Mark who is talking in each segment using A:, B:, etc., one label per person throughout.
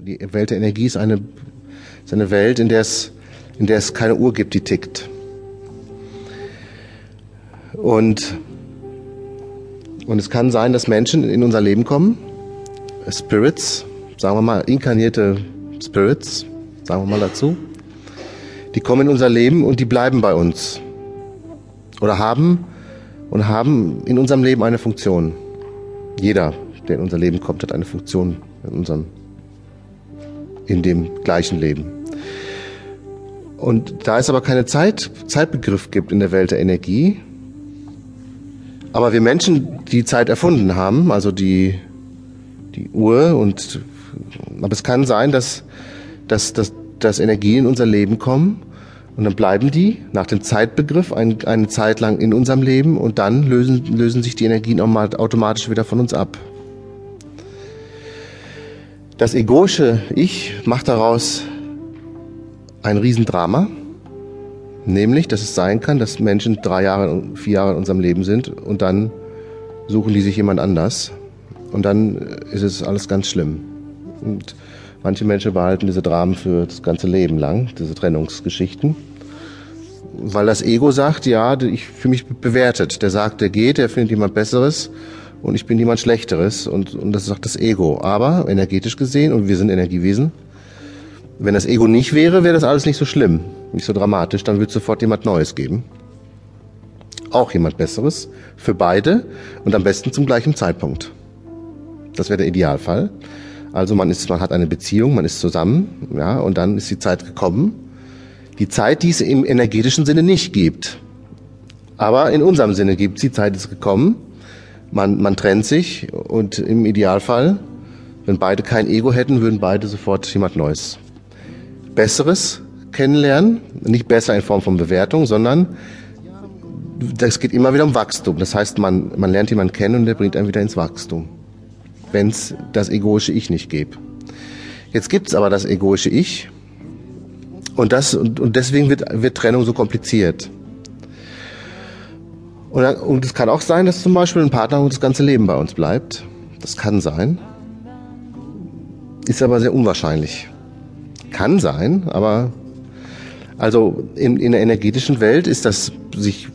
A: Die Welt der Energie ist eine, ist eine Welt, in der, es, in der es keine Uhr gibt, die tickt. Und, und es kann sein, dass Menschen in unser Leben kommen, Spirits, sagen wir mal, inkarnierte Spirits, sagen wir mal dazu, die kommen in unser Leben und die bleiben bei uns. Oder haben und haben in unserem Leben eine Funktion. Jeder, der in unser Leben kommt, hat eine Funktion in unserem in dem gleichen Leben. Und da es aber keine Zeit, Zeitbegriff gibt in der Welt der Energie, aber wir Menschen die Zeit erfunden haben, also die, die Uhr und, aber es kann sein, dass, dass, dass, dass Energien in unser Leben kommen und dann bleiben die nach dem Zeitbegriff ein, eine Zeit lang in unserem Leben und dann lösen, lösen sich die Energien automatisch wieder von uns ab. Das egoische Ich macht daraus ein Riesendrama, nämlich, dass es sein kann, dass Menschen drei Jahre, vier Jahre in unserem Leben sind und dann suchen die sich jemand anders und dann ist es alles ganz schlimm. Und manche Menschen behalten diese Dramen für das ganze Leben lang, diese Trennungsgeschichten. Weil das Ego sagt, ja, ich fühle mich bewertet. Der sagt, der geht, der findet jemand Besseres und ich bin jemand Schlechteres und, und das sagt das Ego. Aber energetisch gesehen, und wir sind Energiewesen, wenn das Ego nicht wäre, wäre das alles nicht so schlimm, nicht so dramatisch, dann wird es sofort jemand Neues geben. Auch jemand Besseres für beide und am besten zum gleichen Zeitpunkt. Das wäre der Idealfall. Also man ist, man hat eine Beziehung, man ist zusammen, ja, und dann ist die Zeit gekommen. Die Zeit, die es im energetischen Sinne nicht gibt. Aber in unserem Sinne gibt die Zeit, ist gekommen man, man trennt sich und im Idealfall, wenn beide kein Ego hätten, würden beide sofort jemand Neues. Besseres kennenlernen, nicht besser in Form von Bewertung, sondern das geht immer wieder um Wachstum. Das heißt, man, man lernt jemanden kennen und der bringt einen wieder ins Wachstum, wenn es das egoische Ich nicht gibt. Jetzt gibt es aber das egoische Ich und, das, und deswegen wird, wird Trennung so kompliziert. Und, und es kann auch sein, dass zum Beispiel ein Partner das ganze Leben bei uns bleibt. Das kann sein. Ist aber sehr unwahrscheinlich. Kann sein, aber also in, in der energetischen Welt ist das sich,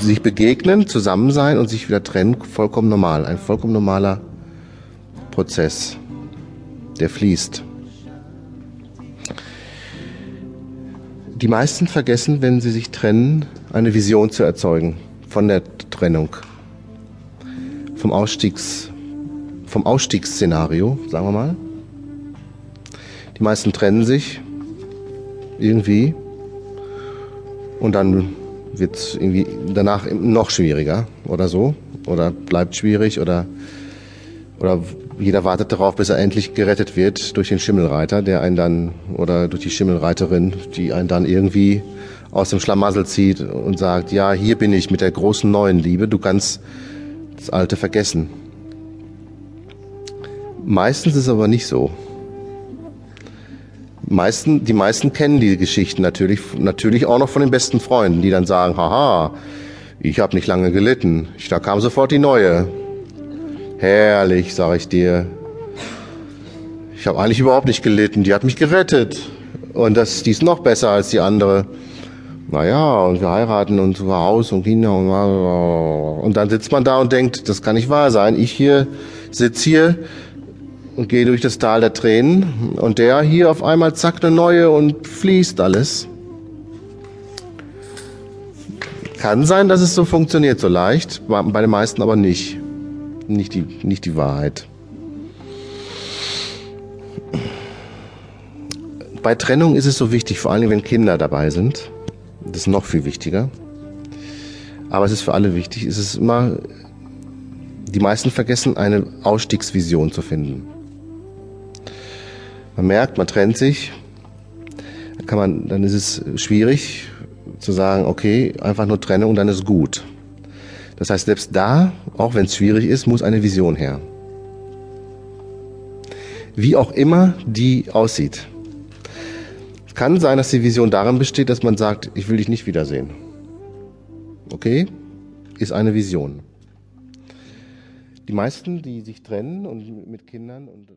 A: sich begegnen, zusammen sein und sich wieder trennen vollkommen normal. Ein vollkommen normaler Prozess, der fließt. Die meisten vergessen, wenn sie sich trennen, eine Vision zu erzeugen von der Trennung, vom Ausstiegs, vom Ausstiegsszenario, sagen wir mal. Die meisten trennen sich irgendwie. Und dann wird es irgendwie danach noch schwieriger oder so. Oder bleibt schwierig oder oder jeder wartet darauf, bis er endlich gerettet wird durch den Schimmelreiter, der einen dann oder durch die Schimmelreiterin, die einen dann irgendwie aus dem Schlamassel zieht und sagt, ja, hier bin ich mit der großen neuen Liebe, du kannst das Alte vergessen. Meistens ist es aber nicht so. Meisten, die meisten kennen die Geschichten natürlich, natürlich auch noch von den besten Freunden, die dann sagen, haha, ich habe nicht lange gelitten. Da kam sofort die neue. Herrlich, sage ich dir. Ich habe eigentlich überhaupt nicht gelitten. Die hat mich gerettet. Und das, die ist noch besser als die andere naja, und wir heiraten und so Haus und Kinder und, und dann sitzt man da und denkt, das kann nicht wahr sein. Ich hier sitz hier und gehe durch das Tal der Tränen und der hier auf einmal zack eine neue und fließt alles. Kann sein, dass es so funktioniert, so leicht, bei den meisten aber nicht. Nicht die, nicht die Wahrheit. Bei Trennung ist es so wichtig, vor allem wenn Kinder dabei sind, das ist noch viel wichtiger. Aber es ist für alle wichtig. Es ist immer, die meisten vergessen, eine Ausstiegsvision zu finden. Man merkt, man trennt sich. Dann, kann man, dann ist es schwierig zu sagen, okay, einfach nur Trennung dann ist gut. Das heißt, selbst da, auch wenn es schwierig ist, muss eine Vision her. Wie auch immer die aussieht kann sein, dass die Vision darin besteht, dass man sagt, ich will dich nicht wiedersehen. Okay? Ist eine Vision. Die meisten, die sich trennen und mit Kindern und